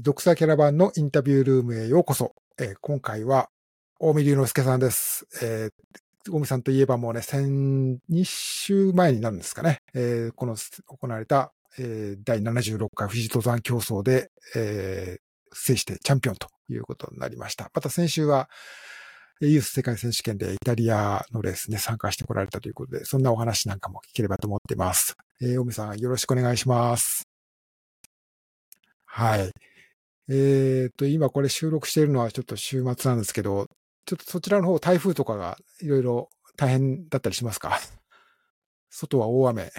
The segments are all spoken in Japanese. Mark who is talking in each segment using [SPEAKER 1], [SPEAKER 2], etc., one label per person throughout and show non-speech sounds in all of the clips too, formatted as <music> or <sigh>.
[SPEAKER 1] 独裁キャラバンのインタビュールームへようこそ。えー今回は、大見龍之介さんです。えー、大見さんといえばもうね、先、2週前になるんですかね。えーこの行われた、えー第76回富士登山競争で、えー制してチャンピオンということになりました。また先週は、ユース世界選手権でイタリアのレースね、参加してこられたということで、そんなお話なんかも聞ければと思っています。えー、大見さんよろしくお願いします。はい。えっと、今これ収録しているのはちょっと週末なんですけど、ちょっとそちらの方台風とかがいろいろ大変だったりしますか？<laughs> 外は大雨。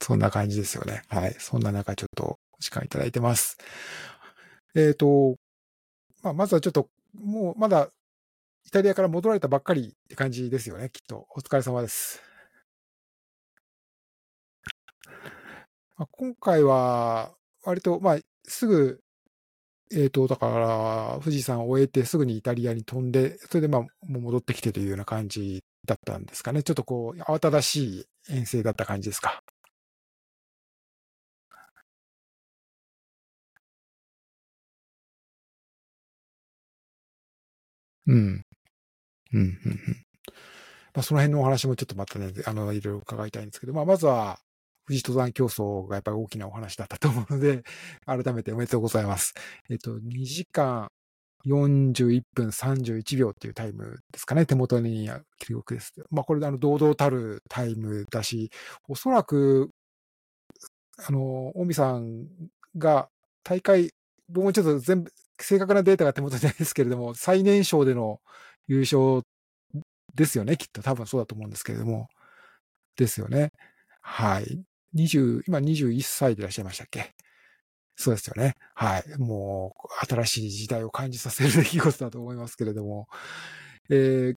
[SPEAKER 1] そんな感じですよね。はい。そんな中ちょっとお時間いただいてます。えっ、と、まあ、まずはちょっと、もうまだイタリアから戻られたばっかりって感じですよね、きっと。お疲れ様です。まあ、今回は、割と、まあ、すぐ、えっ、と、だから、富士山を終えてすぐにイタリアに飛んで、それでまあ、もう戻ってきてというような感じだったんですかね。ちょっとこう、慌ただしい遠征だった感じですか。うん。うん、うん、うん。まあ、その辺のお話もちょっとまたね、あの、いろいろ伺いたいんですけど、まあ、まずは、富士登山競争がやっぱり大きなお話だったと思うので、<laughs> 改めておめでとうございます。えっと、2時間41分31秒っていうタイムですかね、手元に記録です。まあ、これで、あの、堂々たるタイムだし、おそらく、あの、大見さんが大会、僕もちょっと全部、正確なデータが手元にないですけれども、最年少での優勝ですよね、きっと。多分そうだと思うんですけれども。ですよね。はい。20、今21歳でいらっしゃいましたっけ？そうですよね。はい。もう、新しい時代を感じさせる出来事だと思いますけれども。えー、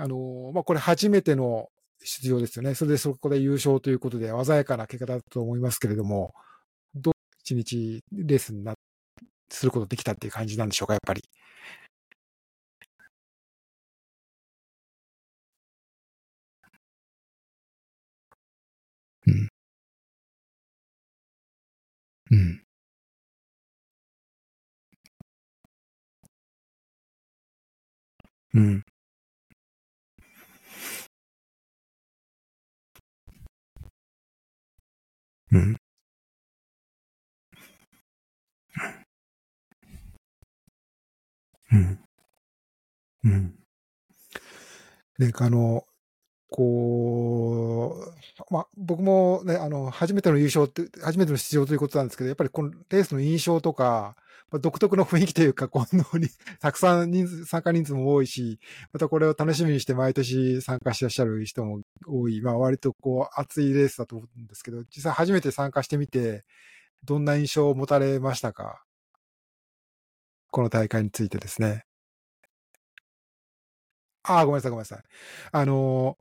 [SPEAKER 1] あの、まあ、これ初めての出場ですよね。それでそこで優勝ということで、鮮やかな結果だと思いますけれども、どう一日レースにな、することできたっていう感じなんでしょうか、やっぱり？うん。うん。うん。うん。うん。で、あの、こう、まあ、僕もね、あの、初めての優勝って、初めての出場ということなんですけど、やっぱりこのレースの印象とか、まあ、独特の雰囲気というか、このに、<laughs> たくさん人数、参加人数も多いし、またこれを楽しみにして毎年参加してらっしゃる人も多い、まあ、割とこう、熱いレースだと思うんですけど、実際初めて参加してみて、どんな印象を持たれましたか？この大会についてですね。ああ、ごめんなさい、ごめんなさい。あの、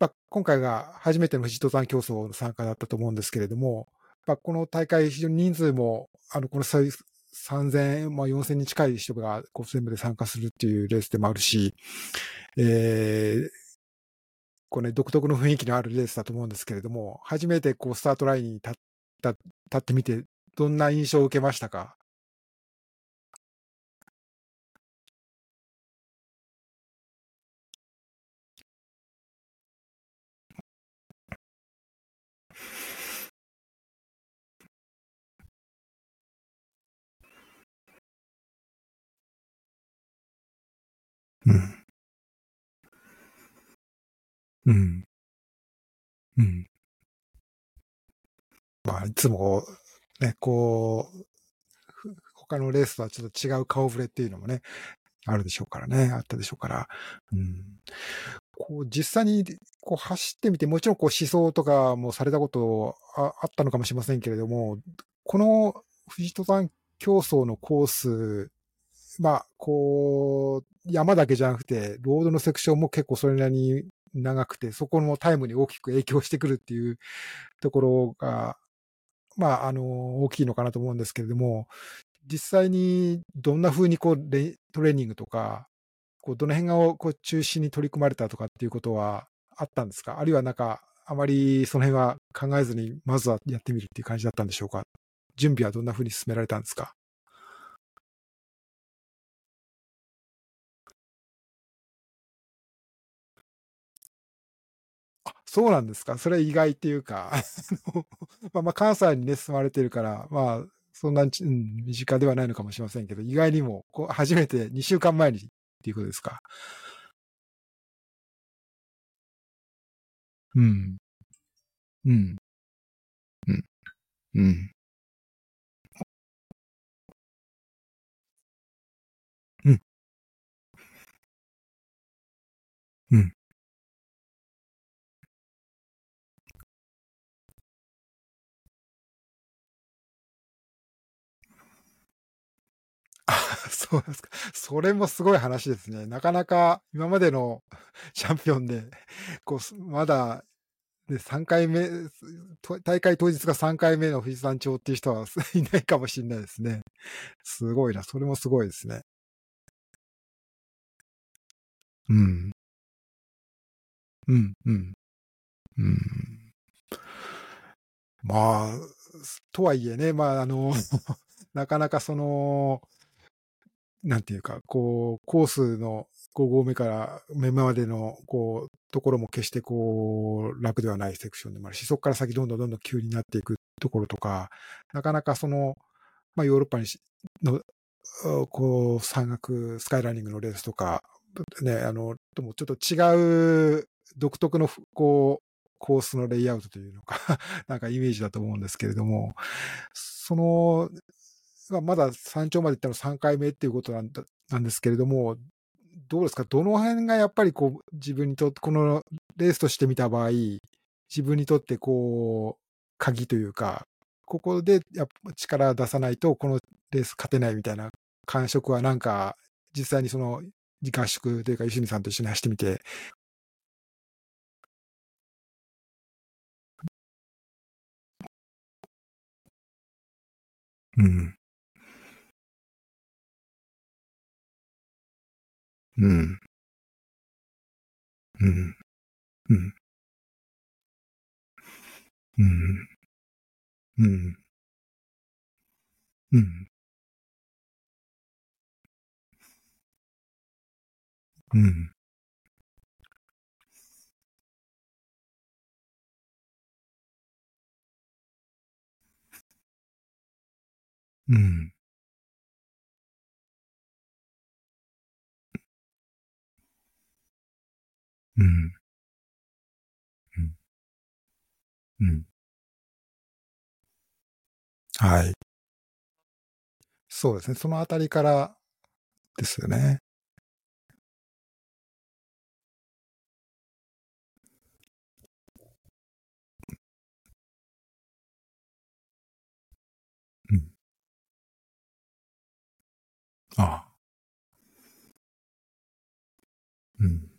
[SPEAKER 1] まあ、今回が初めての富士登山競争の参加だったと思うんですけれども、まあ、この大会、非常に人数も、あの、この3000、まあ、4000に近い人がこう全部で参加するっていうレースでもあるし、えー、こうね、独特の雰囲気のあるレースだと思うんですけれども、初めてこうスタートラインに立った、立ってみて、どんな印象を受けましたか？うん。うん。うん。まあ、いつも、ね、こう、他のレースとはちょっと違う顔ぶれっていうのもね、あるでしょうからね、あったでしょうから。うん。こう、実際に、こう、走ってみて、もちろん、こう、思想とかもされたことああったのかもしれません。けれども、この富士登山競争のコース、まあ、こう、山だけじゃなくて、ロードのセクションも結構それなりに長くて、そこのタイムに大きく影響してくるっていう <laughs> ところが、まあ、あの、大きいのかなと思うんですけれども、実際にどんな風にこう、トレーニングとか、こうどの辺をこう中心に取り組まれたとかっていうことはあったんですか？あるいはなんか、あまりその辺は考えずに、まずはやってみるっていう感じだったんでしょうか？準備はどんな風に進められたんですか？そうなんですか？それ意外っていうか、<laughs> <laughs> まあ、まあ、関西にね、住まれてるから、まあ、そんなに、うん、身近ではないのかもしれませんけど、意外にも、こう、初めて2週間前にっていうことですか？うん。うん。うん。うん。<laughs> そうですか。それもすごい話ですね。なかなか今までの <laughs> チャンピオンで、<laughs> こう、まだ、で、3回目、大会当日が3回目の富士山頂っていう人はいないかもしんないですね。すごいな、それもすごいですね。うん。うん、うん。うん。まあ、とはいえね、まあ、あの、なかなかそのなんていうか、こう、コースの5合目から目までの、こう、ところも決してこう、楽ではないセクションでもあるし、そこから先どんどんどんどん急になっていくところとか、なかなかその、まあヨーロッパにしの、こう、山岳、スカイランニングのレースとか、ね、あの、ともちょっと違う独特の、こう、コースのレイアウトというのか <laughs> なんかイメージだと思うんですけれども、その、まあ、まだ山頂まで行ったの3回目っていうことなんだなんですけれども、どうですか？どの辺がやっぱりこう、自分にとって、このレースとして見た場合、自分にとってこう、鍵というか、ここでやっぱ力出さないと、このレース勝てないみたいな感触はなんか、実際にその合宿というか、吉見さんと一緒に走ってみて、うん、うん、うん、うん、うん、うん、うん、うん、うん、うん、うん。はい。そうですね。そのあたりからですよね。うん。ああ。うん。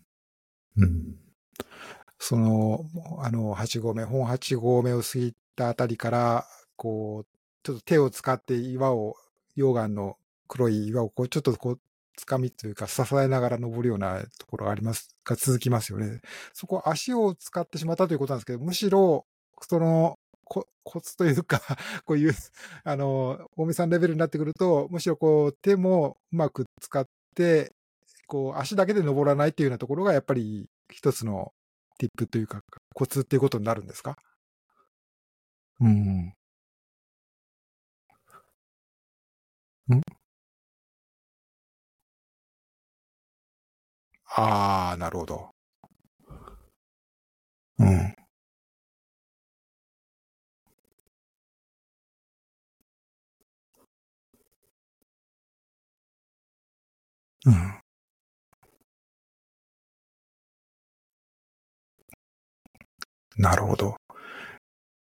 [SPEAKER 1] その、あの、8合目、本8合目を過ぎたあたりから、こう、ちょっと手を使って岩を、溶岩の黒い岩をこう、ちょっとこう、掴みというか、支えながら登るようなところがあります、が続きますよね。そこ足を使ってしまったということなんですけど、むしろ、その、こコツというか、<laughs> こういう、あの、大見さんレベルになってくると、むしろこう、手もうまく使って、こう、足だけで登らないっていうようなところが、やっぱり一つのティップというか、コツっていうことになるんですか？うん。ん？ああ、なるほど。うん。うん。なるほど。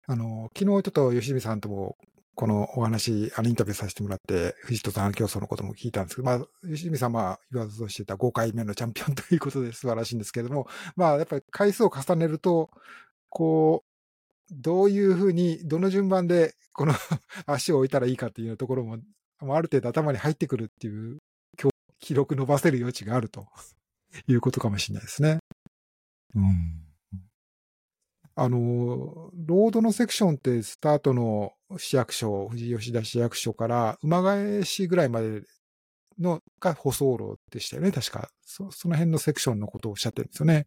[SPEAKER 1] あの、昨日ちょっと吉見さんとも、このお話、あの、インタビューさせてもらって、富士登山競争のことも聞いたんですけど、まあ、吉見さんは言わずとしてた5回目のチャンピオンということで素晴らしいんですけれども、まあ、やっぱり回数を重ねると、こう、どういうふうに、どの順番で、この足を置いたらいいかっていうところも、ある程度頭に入ってくるっていう、今日、記録伸ばせる余地があるということかもしれないですね。うん。あの、ロードのセクションってスタートの市役所、富士吉田市役所から馬返しぐらいまでのが舗装路でしたよね、確か。そその辺のセクションのことをおっしゃってるんですよね。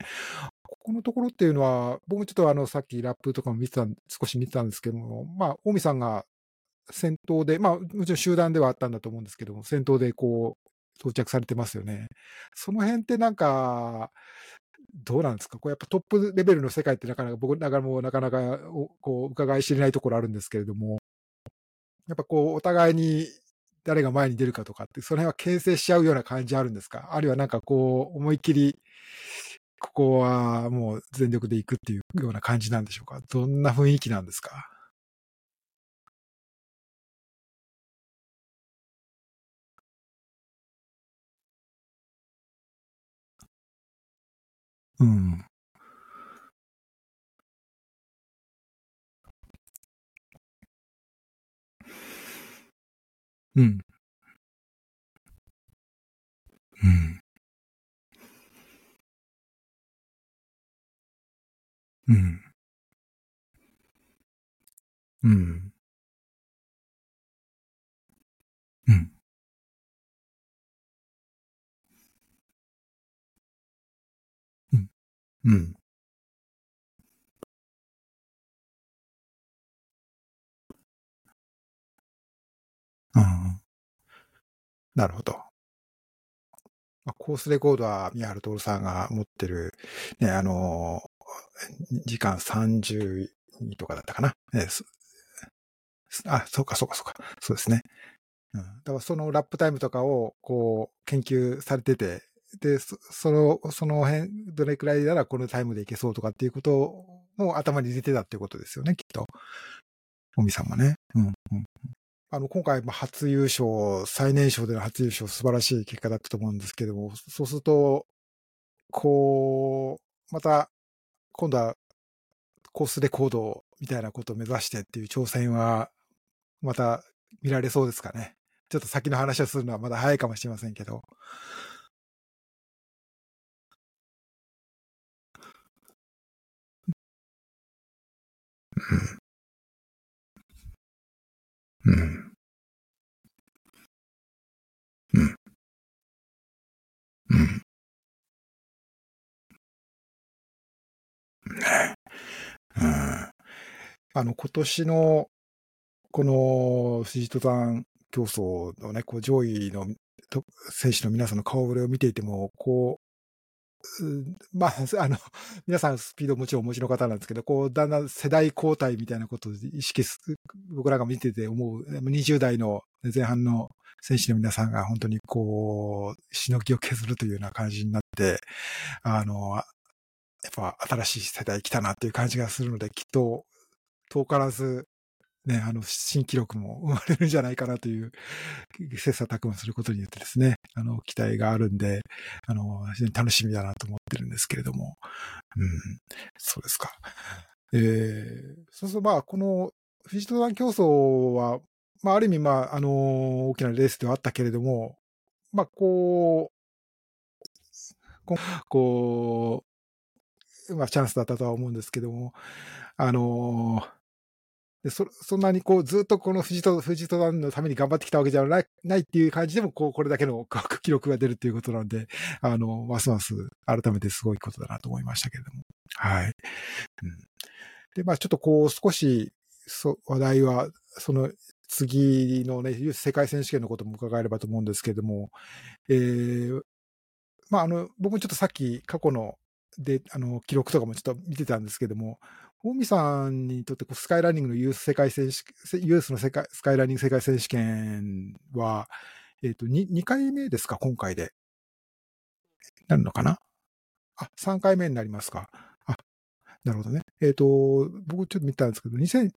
[SPEAKER 1] ここのところっていうのは、僕もちょっとあの、さっきラップとかも見てた、少し見てたんですけども、まあ、大見さんが先頭で、まあ、もちろん集団ではあったんだと思うんですけども、先頭でこう、到着されてますよね。その辺ってなんか、どうなんですか？これやっぱトップレベルの世界ってなかなか、僕ながらもなかなかこう伺い知れないところあるんですけれども、やっぱこう、お互いに誰が前に出るかとかって、その辺は牽制しちゃうような感じあるんですか？あるいはなんかこう、思いっきり、ここはもう全力で行くっていうような感じなんでしょうか？どんな雰囲気なんですか？うん。うん。うん。うん。うん。うん。うん。なるほど。ま、コースレコードは宮原徹さんが持ってる、ね、あの、時間32とかだったかな。えすあ、そうかそうかそうか。そうですね。うん。だからそのラップタイムとかをこう研究されてて、で、その、その辺、どれくらいならこのタイムでいけそうとかっていうことを頭に入れてたっていうことですよね、きっと。尾身さんはね。うん、うん。あの、今回も、初優勝、最年少での初優勝、素晴らしい結果だったと思うんですけども、そうすると、こう、また、今度は、コースレコードみたいなことを目指してっていう挑戦は、また見られそうですかね。ちょっと先の話をするのはまだ早いかもしれませんけど。うん。うん。うん。うん。ね。うん。あの、今年の、この富士登山競争のね、こう上位の選手の皆さん。の顔ぶれを見ていても、こ、うまあ、<laughs> あの、皆さんスピードもちろんお持ちの方なんですけど、こう、だんだん世代交代みたいなことを意識す、僕らが見てて思う、20代の前半の選手の皆さんが本当にこう、しのぎを削るというような感じになって、あの、やっぱ新しい世代来たなっていう感じがするので、きっと遠からず、ね、あの、新記録も生まれるんじゃないかなという、<laughs> 切磋琢磨することによってですね、あの、期待があるんで、あの、非常に楽しみだなと思ってるんですけれども、うん、そうですか。えー、そうするとまあ、この、富士登山競争は、まあ、ある意味、まあ、あの、大きなレースではあったけれども、まあ、こう、こう、まあ、チャンスだったとは思うんですけども、あのでそそんなにこうずっとこの富士と富士登山のために頑張ってきたわけじゃないないっていう感じでもこうこれだけの記録が出るっていうことなんで、あの、ますます改めてすごいことだなと思いましたけれども。はい。うん、で、まあちょっとこう少しそ話題は、その次のね、世界選手権のことも伺えればと思うんですけれども、えー、まああの、僕もちょっとさっき過去ので、あの、記録とかもちょっと見てたんですけども、大見さんにとってこうスカイランニングのユース世界選手、ユースの世界、スカイランニング世界選手権は、えっ、ー、と2、2回目ですか、今回で。なるのかな？あ、3回目になりますか。あ、なるほどね。えっ、ー、と、僕ちょっと見たんですけど、2000、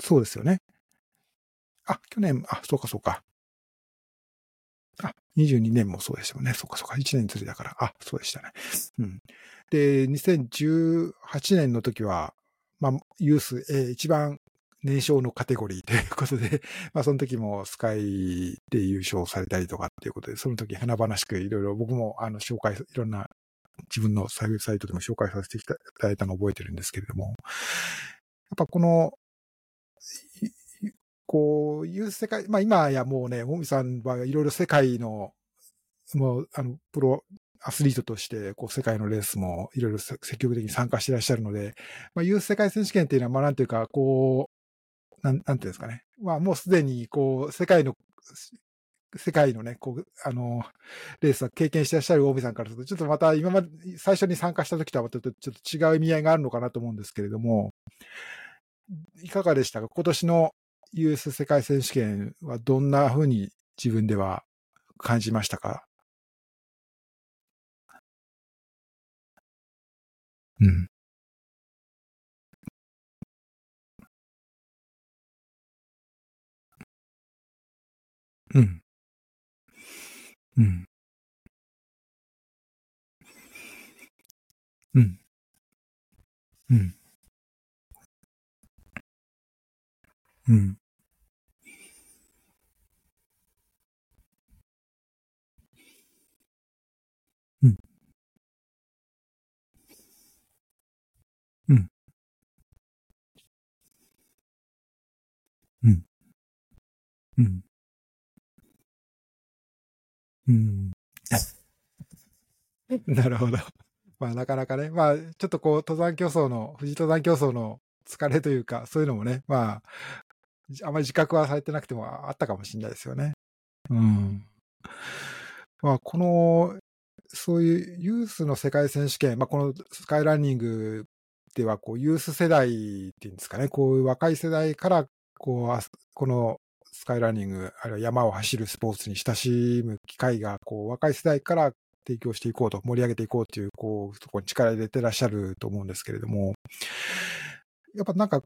[SPEAKER 1] そうですよね。あ、去年、あ、そうかそうか。あ、22年もそうでしたよね。そっかそっか。1年ずりだから。あ、そうでしたね。うん。で、2018年の時は、まあ、ユース、えー、一番年少のカテゴリーということで、<laughs> まあ、その時もスカイで優勝されたりとかっていうことで、その時華々しくいろいろ僕もあの紹介、いろんな自分のサイトでも紹介させていただいたのを覚えてるんですけれども、やっぱこの、こういう世界、まあ今やもうね、大見さんはいろいろ世界の、もう、あの、プロアスリートとして、こう世界のレースもいろいろ積極的に参加していらっしゃるので、まあユース世界選手権っていうのは、まあなんていうか、こう、なん、なんていうんですかね。まあもうすでに、こう、世界の世界のね、こう、あの、レースは経験してらっしゃる大見さんからすると、ちょっとまた今まで、最初に参加した時とはまたちょっと違う意味合いがあるのかなと思うんですけれども、いかがでしたか？今年のユース世界選手権はどんなふうに自分では感じましたか？うん。うん。うん。うん。うん。うん。うん。うん。<laughs> なるほど。まあなかなかね、まあちょっとこう登山競争の、富士登山競争の疲れというか、そういうのもね、まあ、あまり自覚はされてなくてもあったかもしれないですよね。うん。まあこの、そういうユースの世界選手権、まあこのスカイランニングではこうユース世代っていうんですかね、こういう若い世代からこう、このスカイランニング、あるいは山を走るスポーツに親しむ機会が、こう、若い世代から提供していこうと、盛り上げていこうという、こう、とこに力入れてらっしゃると思うんですけれども、やっぱなんか、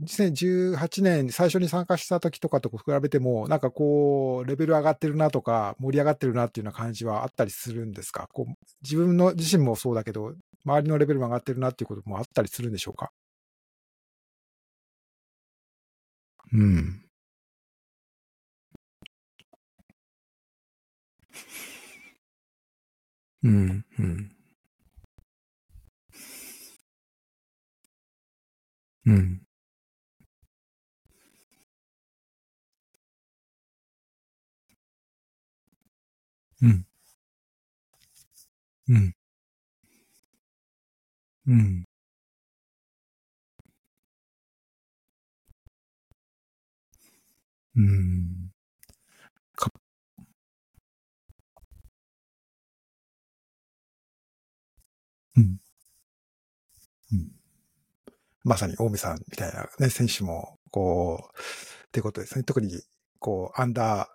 [SPEAKER 1] 2018年最初に参加した時とかと比べても、なんかこう、レベル上がってるなとか、盛り上がってるなっていうような感じはあったりするんですか？こう自分の自身もそうだけど、周りのレベルも上がってるなっていうこともあったりするんでしょうか？うん。うん、うん。うん。うん。うん。うん。うん。まさに大見さんみたいなね、選手も、こう、ってことですね。特に、こう、アンダ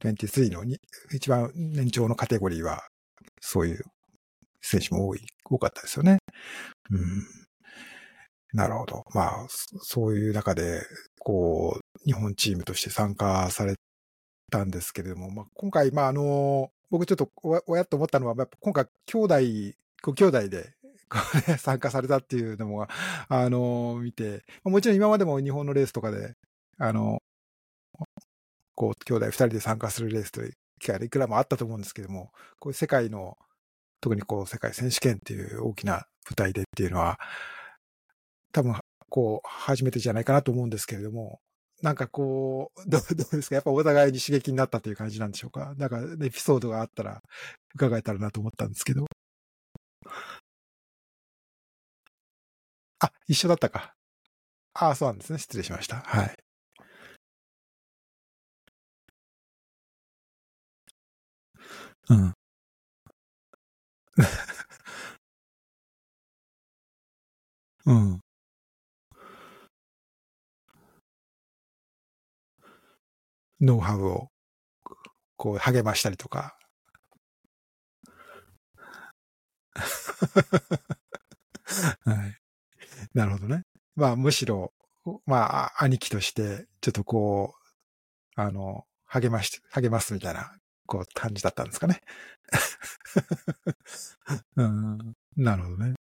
[SPEAKER 1] ー23のに一番年長のカテゴリーは、そういう選手も多い、多かったですよね。うん。なるほど。まあ、そういう中で、こう、日本チームとして参加されたんですけれども、まあ、今回、まあ、あの、僕ちょっとおおやと思ったのは、やっぱ今回、兄弟、ご兄弟で参加されたっていうのも、あの、見て、もちろん今までも日本のレースとかで、あの、こう、兄弟二人で参加するレースという機会がいくらもあったと思うんですけども、こういう世界の、特にこう、世界選手権っていう大きな舞台でっていうのは、多分、こう、初めてじゃないかなと思うんですけれども、なんかこう、どうどうですか？やっぱお互いに刺激になったという感じなんでしょうか？なんか、エピソードがあったら伺えたらなと思ったんですけど。あ、一緒だったか。ああ、そうなんですね。失礼しました。はい。うん。<laughs> うん。ノウハウを、こう、励ましたりとか。<laughs> はい。なるほどね。まあ、むしろ、まあ、兄貴として、ちょっとこう、あの、励まし、励ますみたいな、こう、感じだったんですかね。<laughs> うん、なるほどね。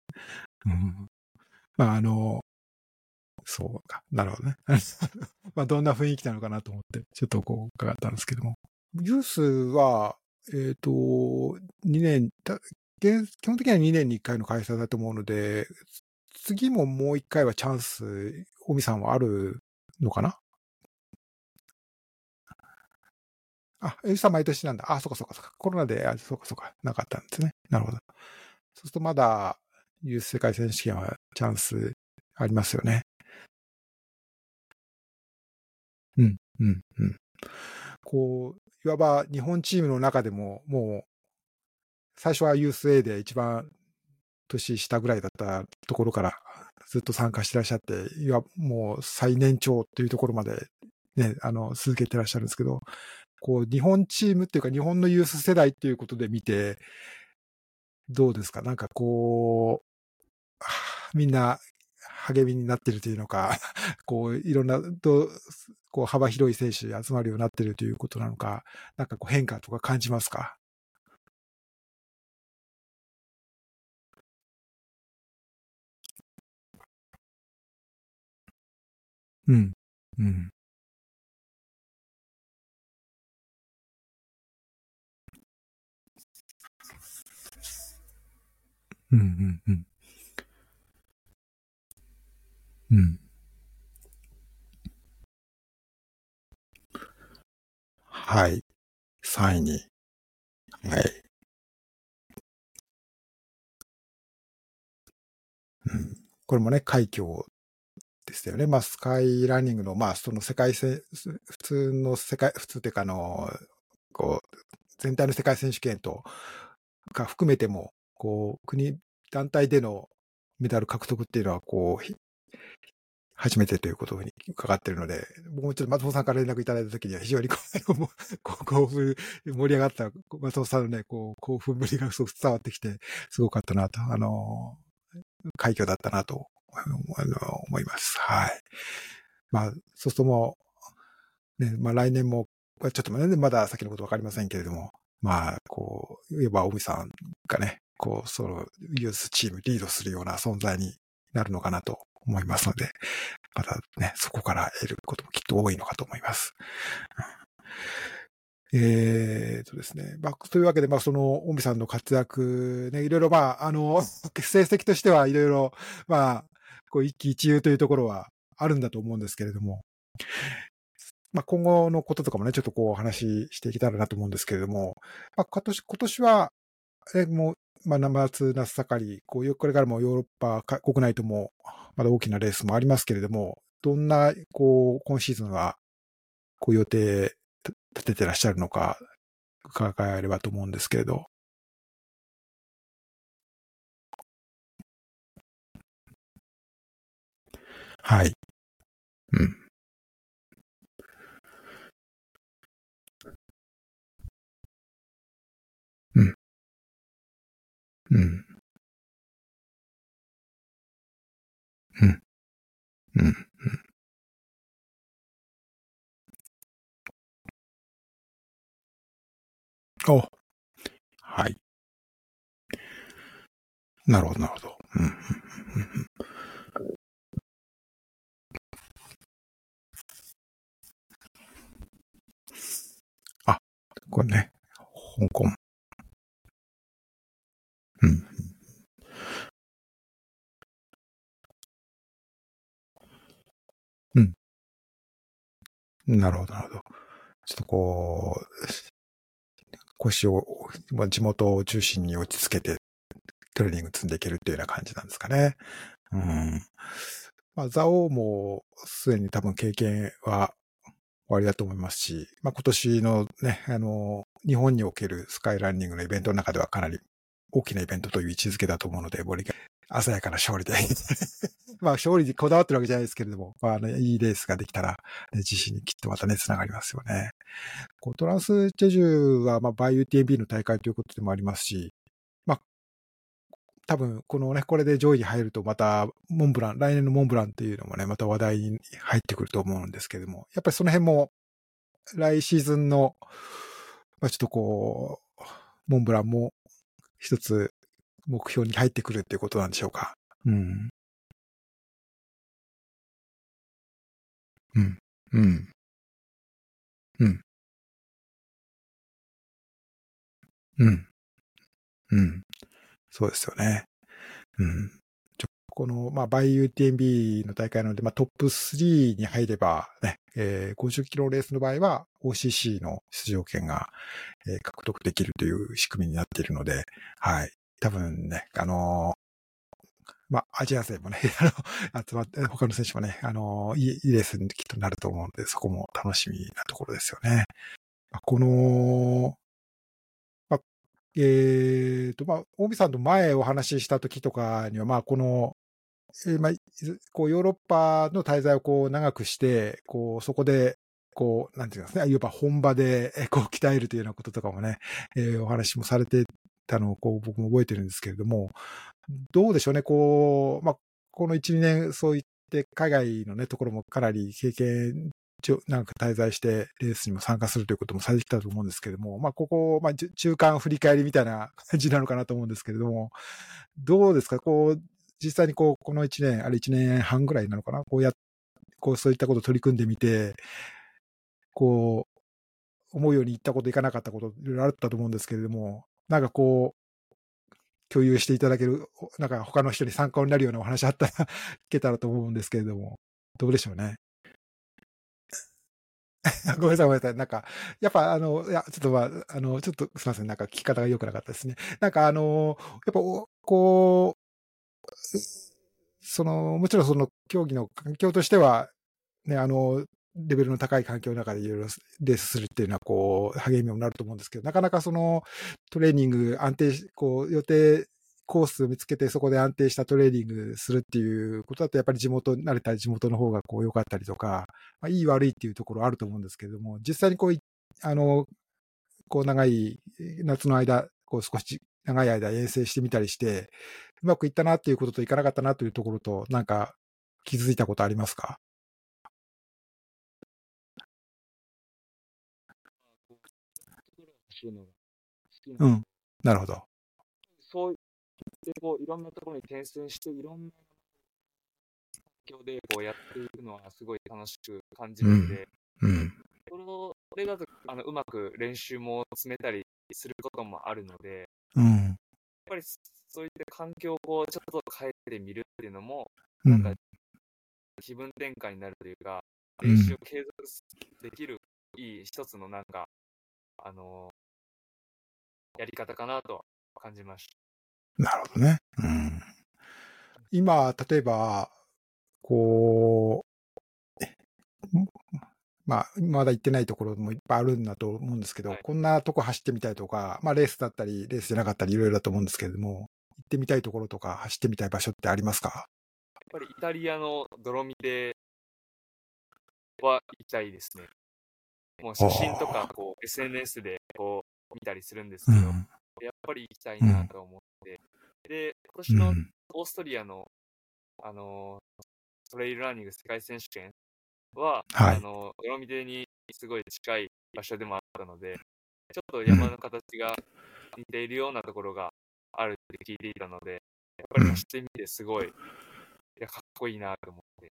[SPEAKER 1] うん、まあ、あの、そうか。なるほどね。<laughs> まあ、どんな雰囲気なのかなと思って、ちょっとこう、伺ったんですけども。ユースは、えっ、ー、と、2年、現基本的には2年に1回の開催だと思うので、次ももう1回はチャンス、尾身さんはあるのかな？あ、エビさん毎年なんだ。あ、そっかそっかそっか。コロナで、あ、そっかそっか、なかったんですね。なるほど。そうするとまだ、ユース世界選手権はチャンスありますよね。うん、うん、うん。こう、いわば日本チームの中でも、もう、最初は USA で一番年下ぐらいだったところからずっと参加してらっしゃって、いわもう最年長っていうところまでね、あの、続けてらっしゃるんですけど、こう、日本チームっていうか日本のユース世代っていうことで見て、どうですか？なんかこう、みんな励みになってるというのか、<laughs> こう、いろんな、と、こう、幅広い選手集まるようになってるということなのか、なんかこう変化とか感じますか？うん。うん。うん、うん、うん。うん。はい。3位に。はい。うん。これもね、快挙ですよね。まあ、スカイランニングの、まあ、その世界戦、普通の世界、普通っていうか、あの、こう、全体の世界選手権とか含めても、こう、国、団体でのメダル獲得っていうのは、こう、初めてということに伺っているので、僕もちょっと松本さんから連絡いただいたときには非常にこう、<laughs> 興奮、盛り上がった松本さんのね、こう、興奮ぶりがすごく伝わってきて、すごかったなと、あの、快挙だったなと、あの、思います。はい。まあ、そうするともう、ね、まあ来年も、ちょっとまだ先のことわかりませんけれども、まあ、こう、いえば、尾身さんがね、こう、その、ユースチームリードするような存在になるのかなと思いますので、またね、そこから得ることもきっと多いのかと思います。えーとですね。まあ、というわけで、まあ、その、オミさんの活躍、ね、いろいろ、まあ、あの、<laughs> 成績としてはいろいろ、まあ、こう、一喜一憂というところはあるんだと思うんですけれども、まあ、今後のこととかもね、ちょっとこう、お話ししていけたらなと思うんですけれども、まあ、今年、今年は、え、もう、まあ、夏、夏盛り、こう、これからもヨーロッパ国内とも、まだ大きなレースもありますけれども、どんな、こう、今シーズンは、こう、予定立ててらっしゃるのか、伺えればと思うんですけれど。はい。うん。うん。うん。うん。うん。おはい。なるほど、なるほど。うん、うん、うん。あ、これね、香港。うん。うん。なるほど、なるほど。ちょっとこう、腰を、地元を中心に落ち着けて、トレーニング積んでいけるっていうような感じなんですかね。うん。まあ、ザオもすでに多分経験は終わりだと思いますし、まあ、今年のね、あの、日本におけるスカイランニングのイベントの中ではかなり大きなイベントという位置づけだと思うので、ボリが鮮やかな勝利で <laughs> まあ勝利にこだわってるわけじゃないですけれども、まあ、あの、いいレースができたら、ね、自信にきっとまたね、つながりますよね。こうトランスチェジュは、まあ、バイ UTMB の大会ということでもありますし、多分、このね、これで上位に入ると、また、モンブラン、来年のモンブランっていうのもね、また話題に入ってくると思うんですけども、やっぱりその辺も、来シーズンの、まあ、ちょっとこう、モンブランも一つ目標に入ってくるっていうことなんでしょうか。うん。うん。うん。うん。うん。うん。そうですよね。うん。ちょこの、まあ、バイ UTMB の大会なので、まあ、トップ3に入れば、ね、えー、50キロレースの場合は OCC の出場権が、えー獲得できるという仕組みになっているので、はい。多分ね、あのーまあ、アジア勢もね、<laughs> あの、集まって、他の選手もね、あのいいいいレースにきっとなると思うので、そこも楽しみなところですよね。この、えっ、と、まあ、大見さんと前お話しした時とかには、まあ、この、えーまあ、こう、ヨーロッパの滞在をこう、長くして、こう、そこで、こう、なんていうんですね、いわば本場で、こう、鍛えるというようなこととかもね、えーお話もされてたのを、こう、僕も覚えてるんですけれども、どうでしょうね、こう、まあ、この1、2年、そういって海外のね、ところもかなり経験上、なんか滞在してレースにも参加するということもされてきたと思うんですけれども、まあ、ここ、まあ、中間振り返りみたいな感じなのかなと思うんですけれども、どうですか？こう、実際にこう、この1年、あれ1年半ぐらいなのかな？こうや、こう、そういったことを取り組んでみて、こう、思うようにいったこといかなかったこと、いろいろあったと思うんですけれども、なんかこう、共有していただける、なんか他の人に参考になるようなお話あったら <laughs> 聞けたらと思うんですけれども、どうでしょうね？<laughs> ごめんなさい、ごめんなさい。なんか、やっぱあの、いや、ちょっとまあ、あの、ちょっとすみません。なんか聞き方が良くなかったですね。なんかあの、やっぱ、こう、その、もちろんその競技の環境としては、ね、あの、レベルの高い環境の中でいろいろレースするっていうのは、こう、励みにもなると思うんですけど、なかなかその、トレーニング安定し、こう、予定、コースを見つけて、そこで安定したトレーニングするっていうことだと、やっぱり地元、慣れた地元の方がこう良かったりとか、まあ、いい悪いっていうところあると思うんですけれども、実際にこうい、あの、こう長い夏の間、こう少し長い間遠征してみたりして、うまくいったなっていうことといかなかったなというところと、なんか気づいたことありますか？うん。なるほど。
[SPEAKER 2] そういってこういろんなところに転戦していろんな環境でこうやっていくのはすごい楽しく感じるんで、
[SPEAKER 1] うん。
[SPEAKER 2] それをそれだとあのうまく練習も詰めたりすることもあるので、
[SPEAKER 1] うん。
[SPEAKER 2] やっぱりそういった環境をこうちょっと変えてみるっていうのも
[SPEAKER 1] うん。
[SPEAKER 2] なんか気分転換になるというか、
[SPEAKER 1] うん
[SPEAKER 2] 練習を継続できるいい一つのなんか、あのやり方かなと感じました。
[SPEAKER 1] なるほどね。うん。今、例えば、こう、えまあ、まだ行ってないところもいっぱいあるんだと思うんですけど、
[SPEAKER 2] はい
[SPEAKER 1] こんなとこ走ってみたいとか、まあ、レースだったり、レースじゃなかったり、いろいろだと思うんですけれども、行ってみたいところとか、走ってみたい場所ってありますか？
[SPEAKER 2] やっぱりイタリアの泥見では行きたいですね。もう写真とかこう SNS でこう見たりするんですけど、
[SPEAKER 1] うん。
[SPEAKER 2] やっぱり行きたいなと思って、で、今年の
[SPEAKER 1] うん。
[SPEAKER 2] オーストリアの、あのトレイルランニング世界選手権は、
[SPEAKER 1] はい
[SPEAKER 2] あの泥見にすごい近い場所でもあったので、ちょっと山の形が似ているようなところがあるって聞いていたので、やっぱり走ってみてすごい、いやかっこいいなと思って、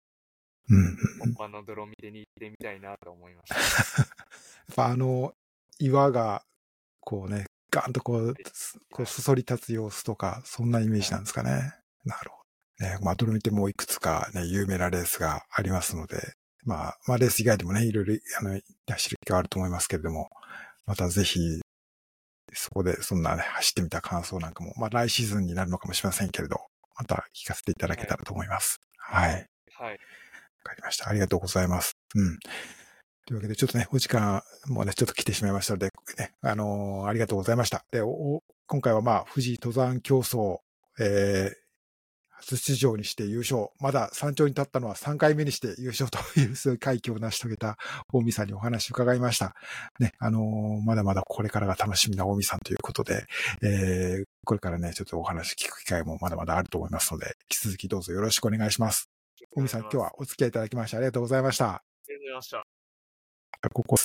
[SPEAKER 1] うん。
[SPEAKER 2] 本場の泥見でに行ってみたいなと思いました。<laughs>
[SPEAKER 1] やっぱあの、岩が、こうね、ガーンとこう、すこうそそり立つ様子とか、そんなイメージなんですかね。なるほど。ね、まあ、どれ見てもいくつかね、有名なレースがありますので、まあ、まあ、レース以外でもね、いろいろ、あの、走る機会はあると思いますけれども、またぜひ、そこでそんなね、走ってみた感想なんかも、まあ、来シーズンになるのかもしれませんけれど、また聞かせていただけたらと思います。はい
[SPEAKER 2] はい。
[SPEAKER 1] わかりました。ありがとうございます。うん。というわけで、ちょっとね、お時間もね、ちょっと来てしまいましたので、ね、あのーありがとうございました。で、お今回はまあ、富士登山競争、えー、初出場にして優勝。まだ山頂に立ったのは3回目にして優勝という、そういう快挙を成し遂げた大見さんにお話を伺いました。ね、あのーまだまだこれからが楽しみな大見さんということで、えー、これからね、ちょっとお話聞く機会もまだまだあると思いますので、引き続きどうぞよろしくお願いします。大見さん、今日はお付き合いいただきましてありがとうございました。
[SPEAKER 2] ありがとうございました。
[SPEAKER 1] ここ